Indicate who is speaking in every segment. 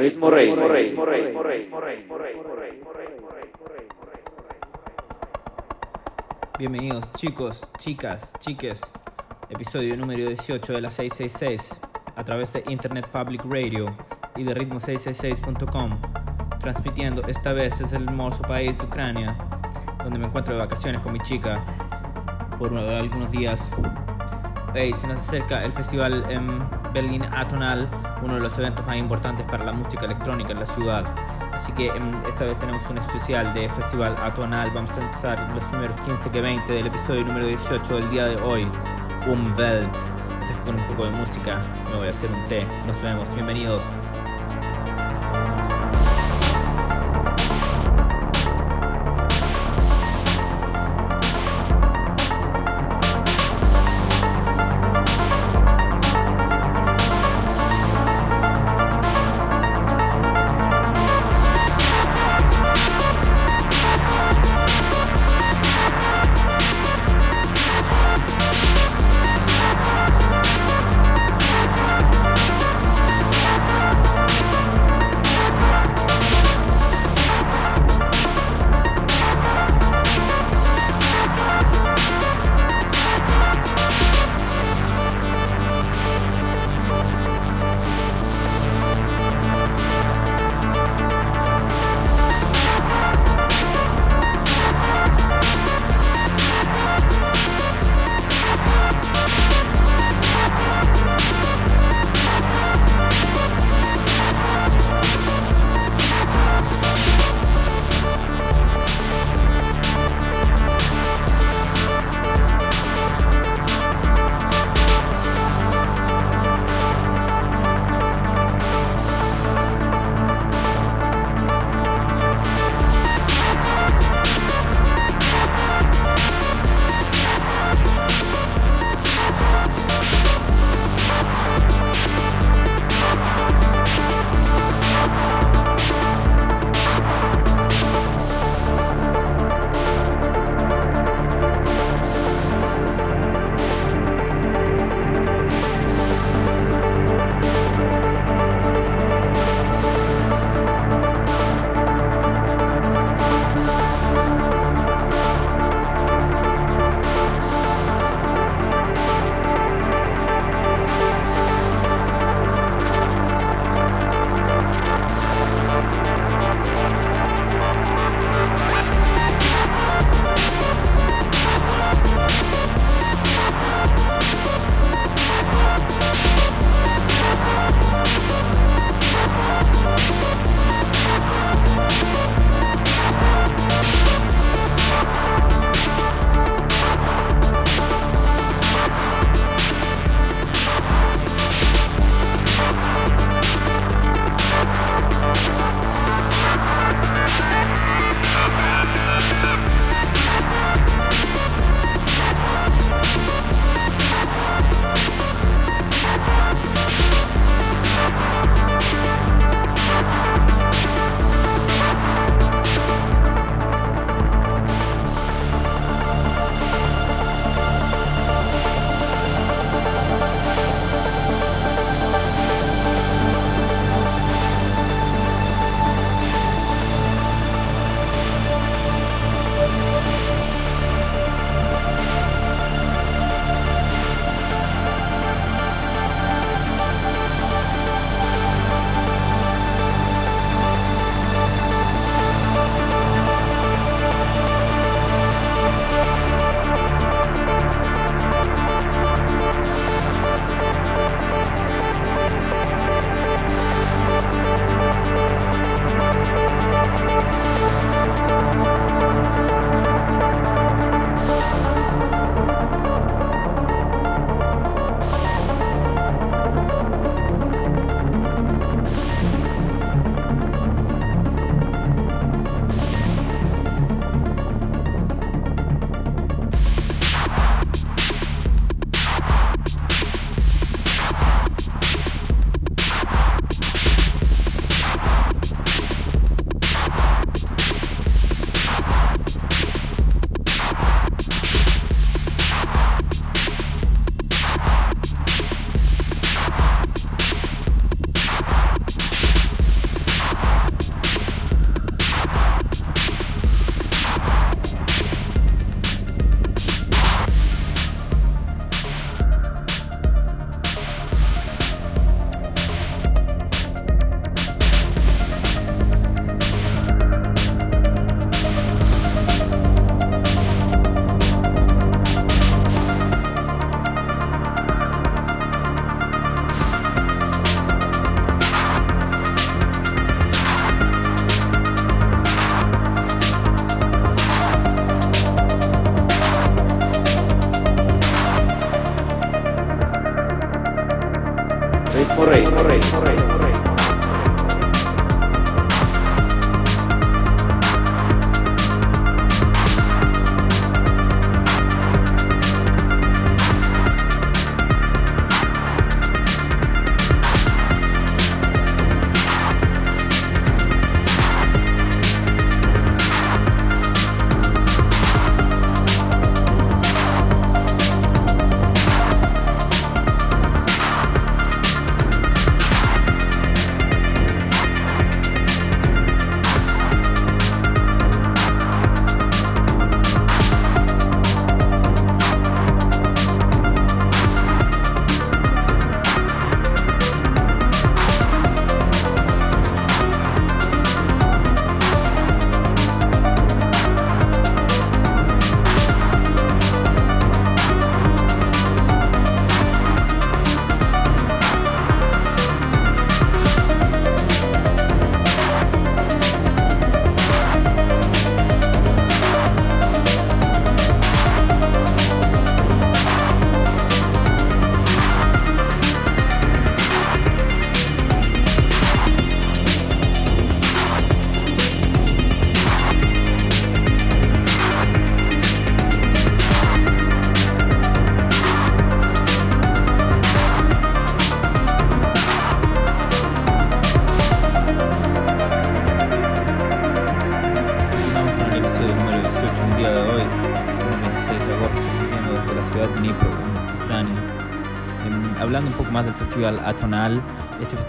Speaker 1: Ritmo Rey.
Speaker 2: Bienvenidos chicos, chicas, chiques. Episodio número 18 de la 666 a través de Internet Public Radio y de ritmo666.com. Transmitiendo esta vez desde el hermoso país Ucrania, donde me encuentro de vacaciones con mi chica por algunos días. Hey, se nos acerca el festival en Berlín Atonal, uno de los eventos más importantes para la música electrónica en la ciudad. Así que em, esta vez tenemos un especial de Festival Atonal. Vamos a empezar los primeros 15 que 20 del episodio número 18 del día de hoy. Un Welt. Con un poco de música. Me voy a hacer un té. Nos vemos. Bienvenidos.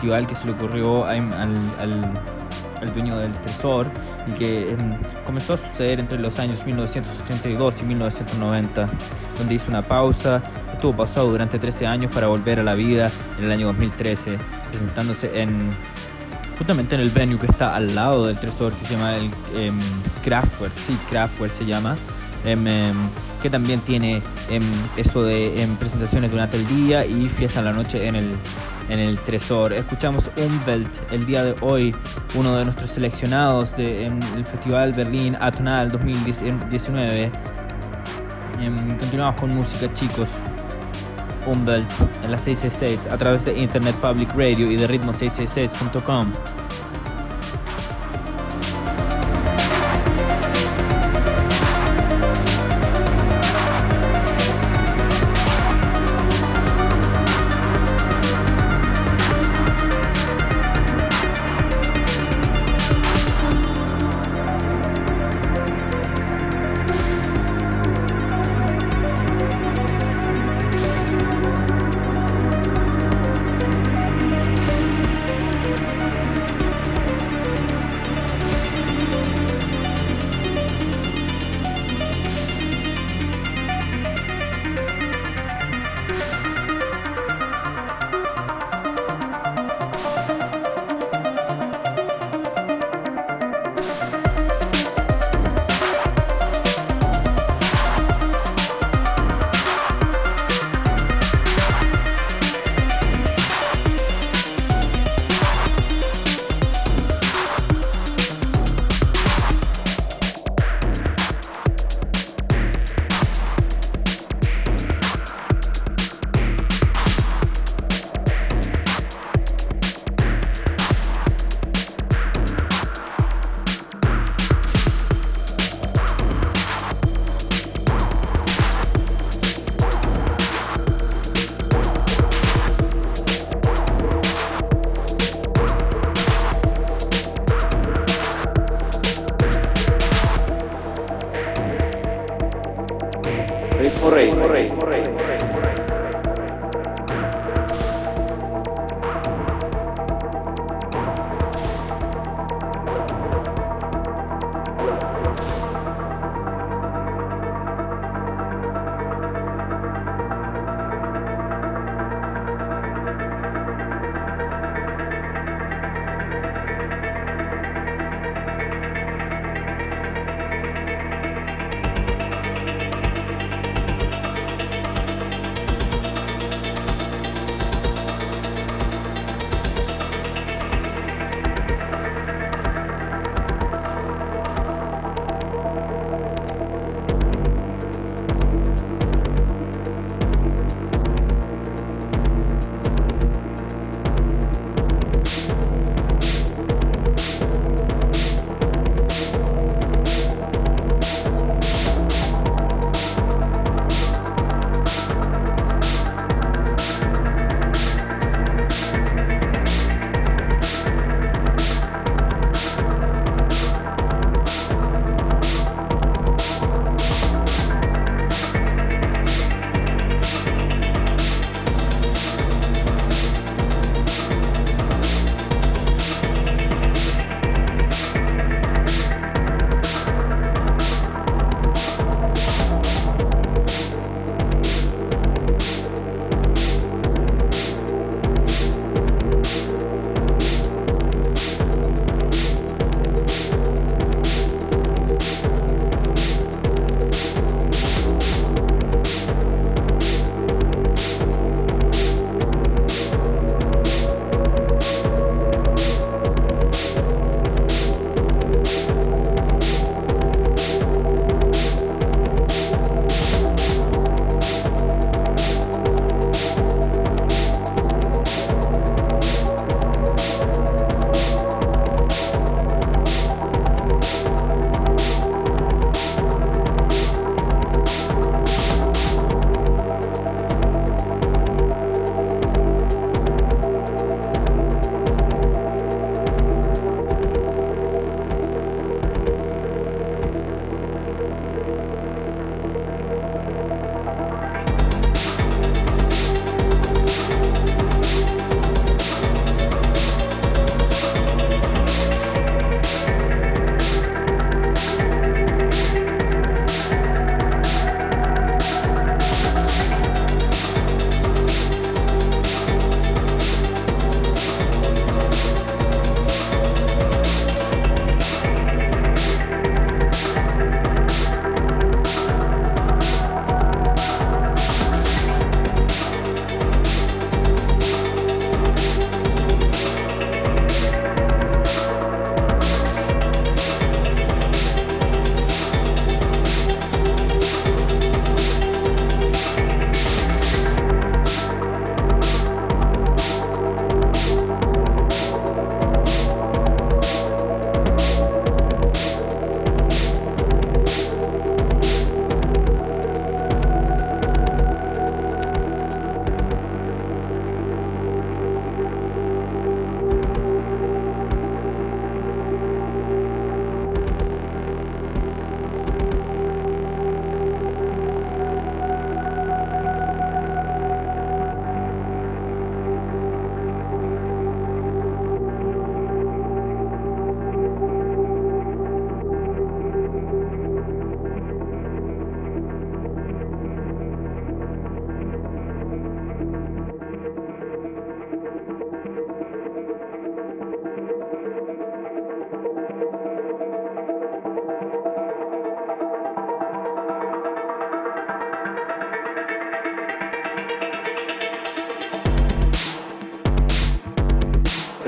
Speaker 2: Festival que se le ocurrió al, al, dueño del Tresor y que em, comenzó a suceder entre los años 1982 y 1990, donde hizo una pausa, estuvo pausado durante 13 años para volver a la vida en el año 2013, presentándose en justamente en el venue que está al lado del Tresor, que se llama el eh, Kraftwerk, sí, Kraftwerk se llama, em, que también tiene eso de presentaciones durante el día y fiesta en la noche en el, en el Tresor. Escuchamos Umwelt el día de hoy, uno de nuestros seleccionados del Festival Berlín Atonal 2019. continuamos con música, chicos. Umwelt en la 666 a través de Internet Public Radio y de ritmo666.com.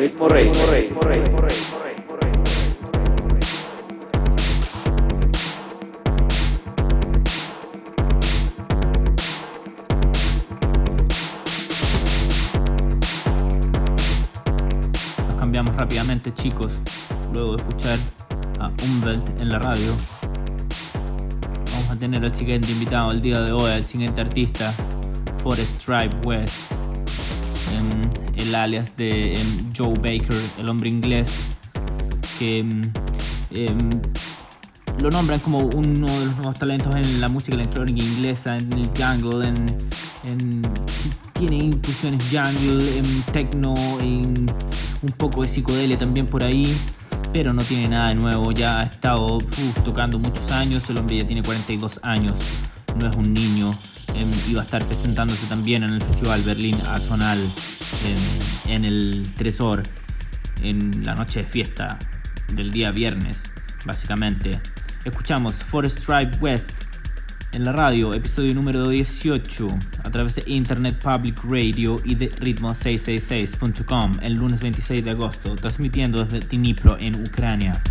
Speaker 2: Ritmo Rey, Rey, Rey, Rey. cambiamos rápidamente chicos, luego de escuchar a Umwelt en la radio. Vamos a tener al siguiente invitado el día de hoy, al siguiente artista, Forest Tribe West, el alias de Joe Baker, el hombre inglés, que em, lo nombran como uno de los nuevos talentos en la música electrónica inglesa, en el jungle, en, tiene inclusiones jungle, en techno, en un poco de psicodelia también por ahí, pero no tiene nada de nuevo, ya ha estado tocando muchos años, el hombre ya tiene 42 años, no es un niño, em, iba a estar presentándose también en el Festival Berlín Atonal en, en el Tresor, en la noche de fiesta del día viernes, básicamente. Escuchamos Forest Tribe West en la radio, episodio número 18, a través de Internet Public Radio y de ritmo666.com el lunes 26 de agosto, transmitiendo desde Dnipro en Ucrania.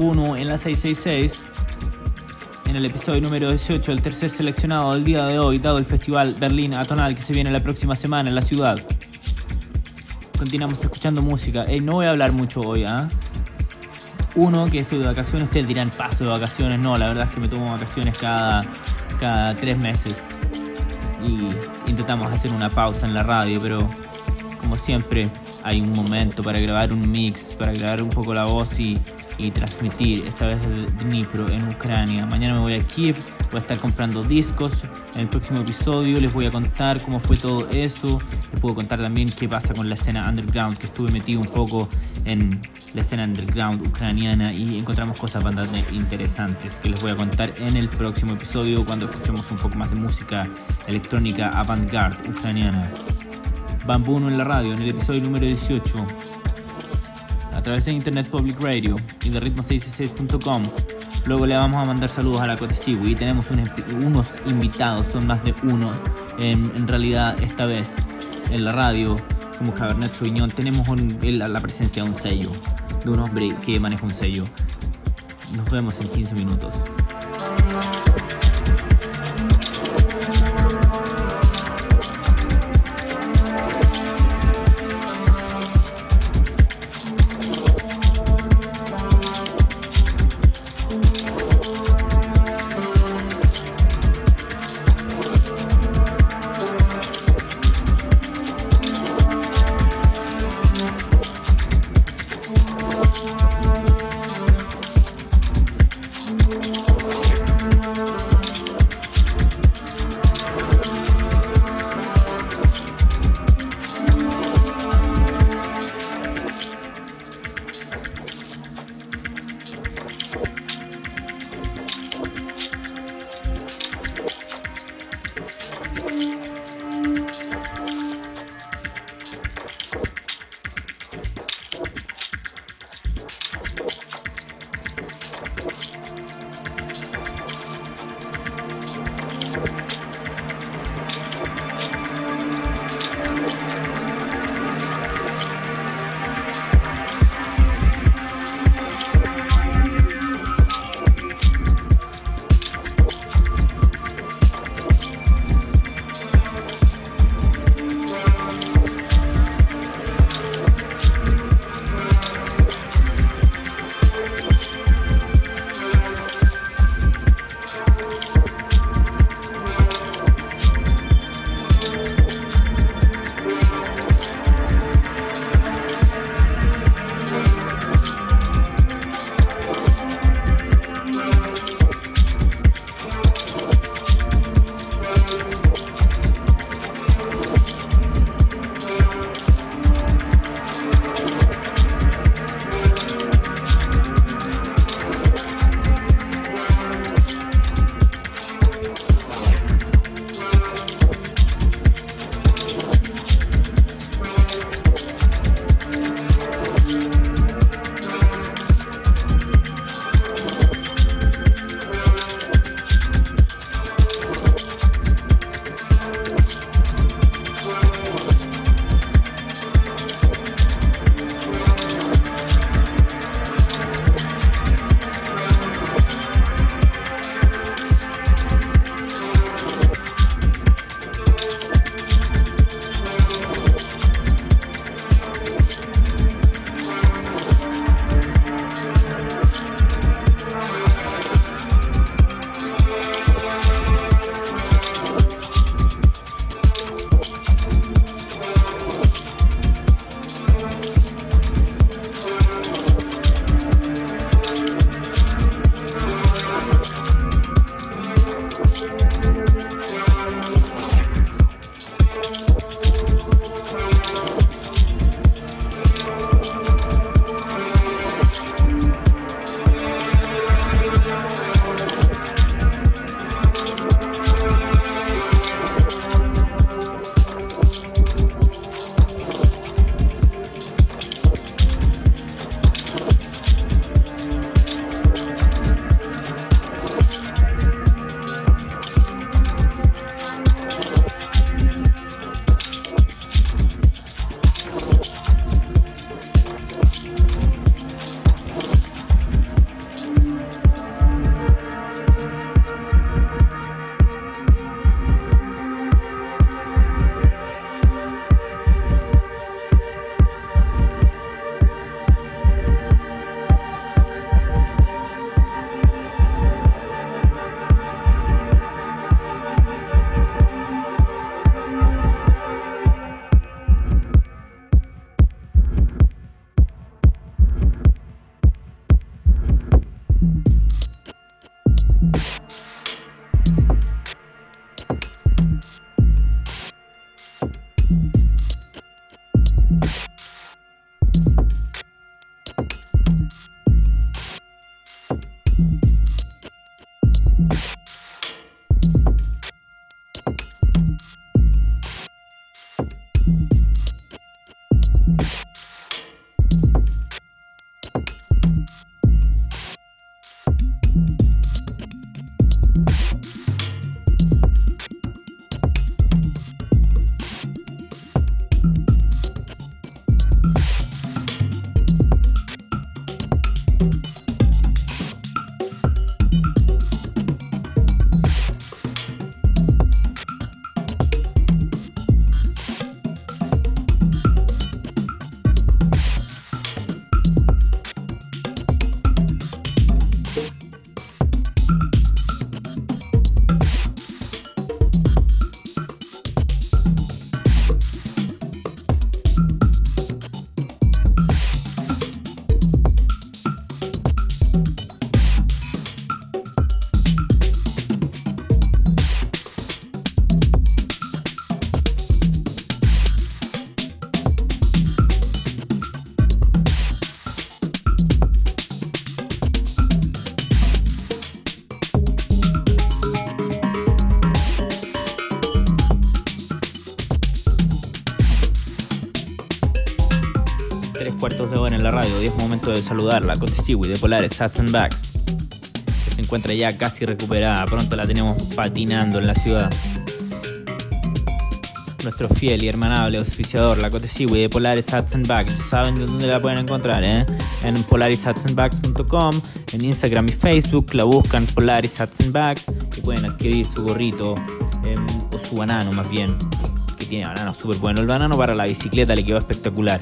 Speaker 2: Bambuno en la 666. En el episodio número 18, el tercer seleccionado del día de hoy, dado el festival Berlín Atonal que se viene la próxima semana en la ciudad. Continuamos escuchando música. Ey, no voy a hablar mucho hoy, ¿ah? Uno, que estoy de vacaciones, ustedes dirán paso de vacaciones. No, la verdad es que me tomo vacaciones cada, cada tres meses. Y intentamos hacer una pausa en la radio, pero como siempre hay un momento para grabar un mix, para grabar un poco la voz y, y transmitir, esta vez de Dnipro en Ucrania. Mañana me voy a Kiev, voy a estar comprando discos. En el próximo episodio les voy a contar cómo fue todo eso. Les puedo contar también qué pasa con la escena underground, que estuve metido un poco en la escena underground ucraniana y encontramos cosas bastante interesantes que les voy a contar en el próximo episodio cuando escuchemos un poco más de música electrónica avant-garde ucraniana. Bambuno en la radio, en el episodio número 18 a través de Internet Public Radio y de ritmo666.com. Luego le vamos a mandar saludos a la Cotesibu y tenemos unos invitados, son más de uno. En, realidad, esta vez en la radio, como Cabernet Sauvignon, tenemos la presencia de un sello, de un hombre que maneja un sello. Nos vemos en 15 minutos. Momento de saludarla con Tiziwi de Polares Saturn Backs, se encuentra ya casi recuperada. Pronto la tenemos patinando en la ciudad. Nuestro fiel y hermanable auspiciador, la Cotesiwi de Polaris Hats and Bags. Saben de dónde la pueden encontrar, ¿eh? En polarishatsandbags.com, en Instagram y Facebook la buscan Polaris Hats and Bags y pueden adquirir su gorrito em, o su banano más bien, que tiene banano súper bueno. El banano para la bicicleta le quedó espectacular.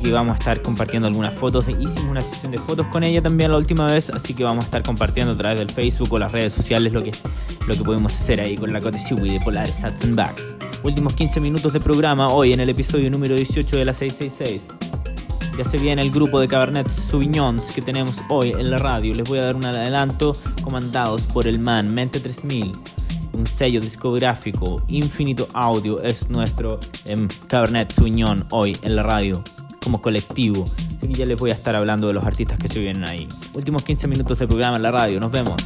Speaker 2: Así que vamos a estar compartiendo algunas fotos. Hicimos una sesión de fotos con ella también la última vez, así que vamos a estar compartiendo a través del Facebook o las redes sociales lo que, lo que podemos hacer ahí con la Cotesiwi de Polaris Hats and Bags últimos 15 minutos de programa hoy en el episodio número 18 de la 666. Ya se viene el grupo de Cabernet Sauvignons que tenemos hoy en la radio. Les voy a dar un adelanto comandados por el man Mente 3000. Un sello discográfico, Infinito Audio es nuestro em, Cabernet Sauvignon hoy en la radio como colectivo. Así que ya les voy a estar hablando de los artistas que se vienen ahí. Últimos 15 minutos de programa en la radio. Nos vemos.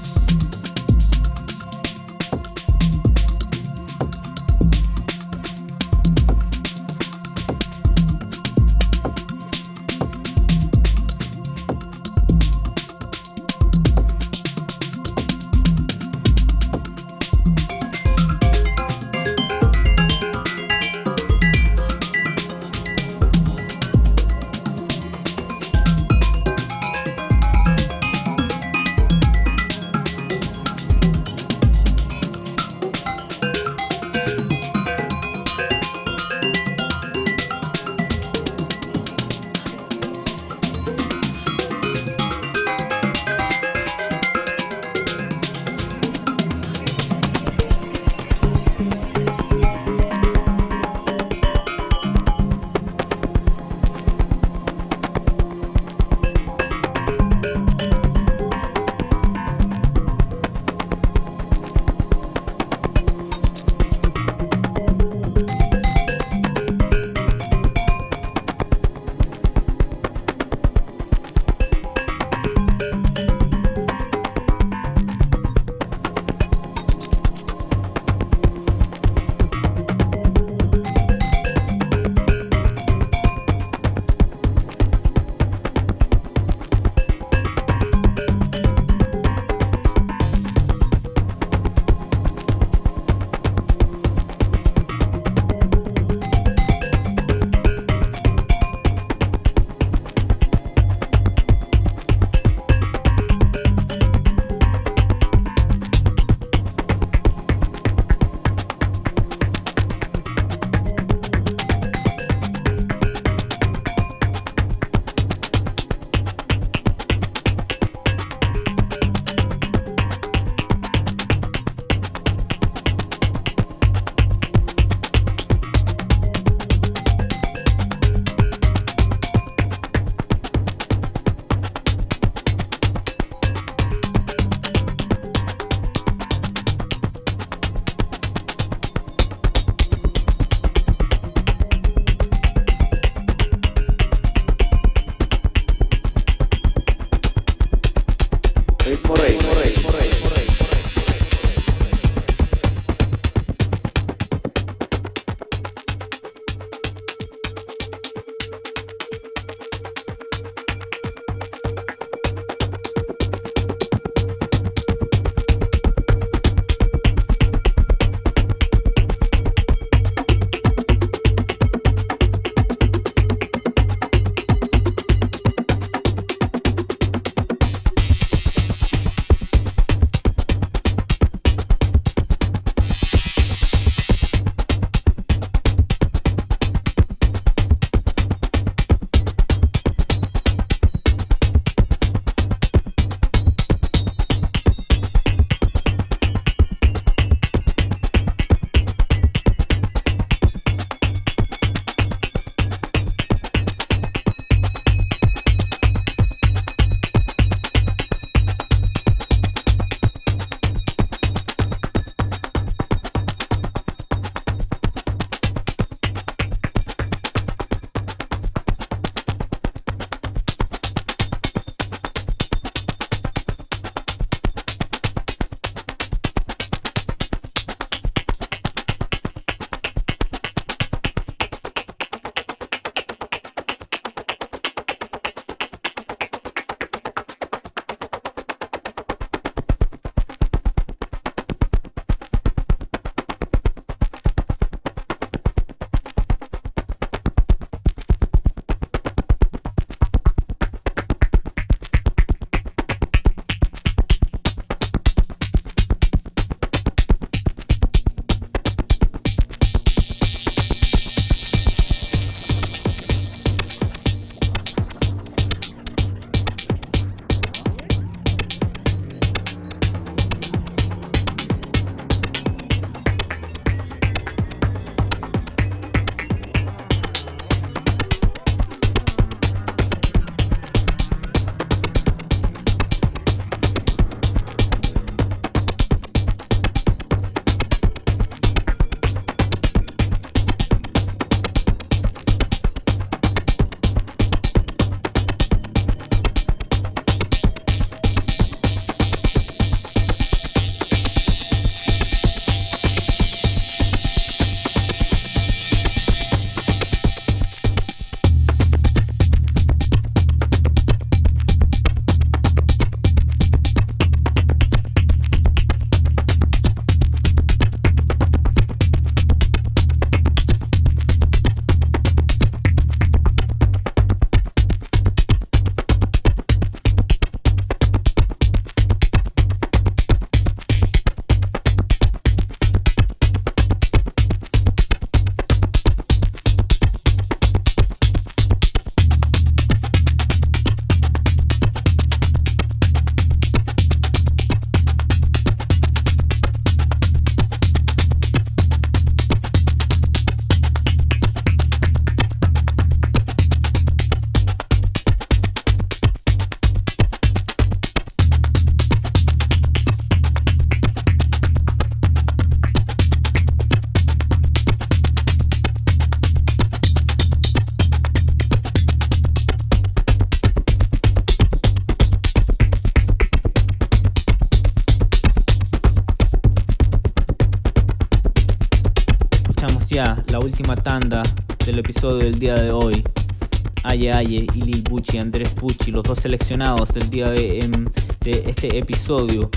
Speaker 2: Y Lil Bucci, Andrés Pucci, los dos seleccionados del día de, em, este episodio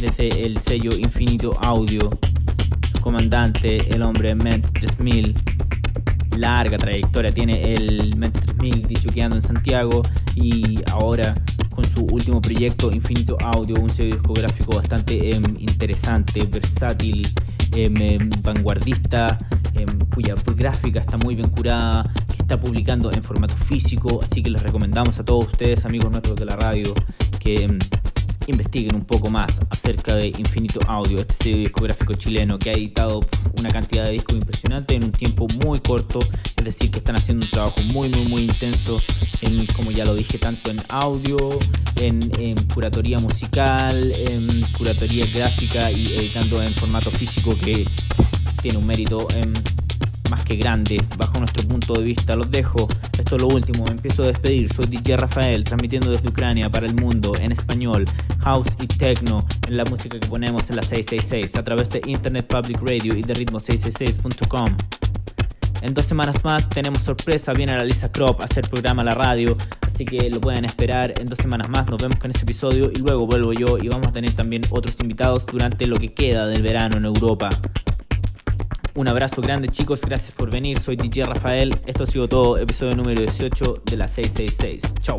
Speaker 2: desde el sello Infinito Audio. Su comandante, el hombre Ment 3000. Larga trayectoria tiene el Ment 3000 disjoqueando en Santiago y ahora con su último proyecto Infinito Audio, un sello discográfico bastante em, interesante, versátil, em, vanguardista, cuya gráfica está muy bien curada, está publicando en formato físico, así que les recomendamos a todos ustedes, amigos nuestros de la radio, que investiguen un poco más acerca de Infinito Audio, este sello discográfico chileno que ha editado una cantidad de discos impresionante en un tiempo muy corto, es decir, que están haciendo un trabajo muy, muy, muy intenso, en, como ya lo dije, tanto en audio, en, curatoría musical, en curatoría gráfica y editando en formato físico que tiene un mérito en más que grande, bajo nuestro punto de vista. Los dejo. Esto es lo último. Me empiezo a despedir. Soy DJ Rafael, transmitiendo desde Ucrania para el mundo en español, house y techno, en la música que ponemos en la 666 a través de Internet Public Radio y de ritmo666.com. En dos semanas más tenemos sorpresa, viene la Lisa Crop a hacer programa a la radio, así que lo pueden esperar en dos semanas más. Nos vemos con ese episodio y luego vuelvo yo y vamos a tener también otros invitados durante lo que queda del verano en Europa. Un abrazo grande chicos, gracias por venir, soy DJ Rafael, esto ha sido todo, episodio número 18 de la 666. Chau.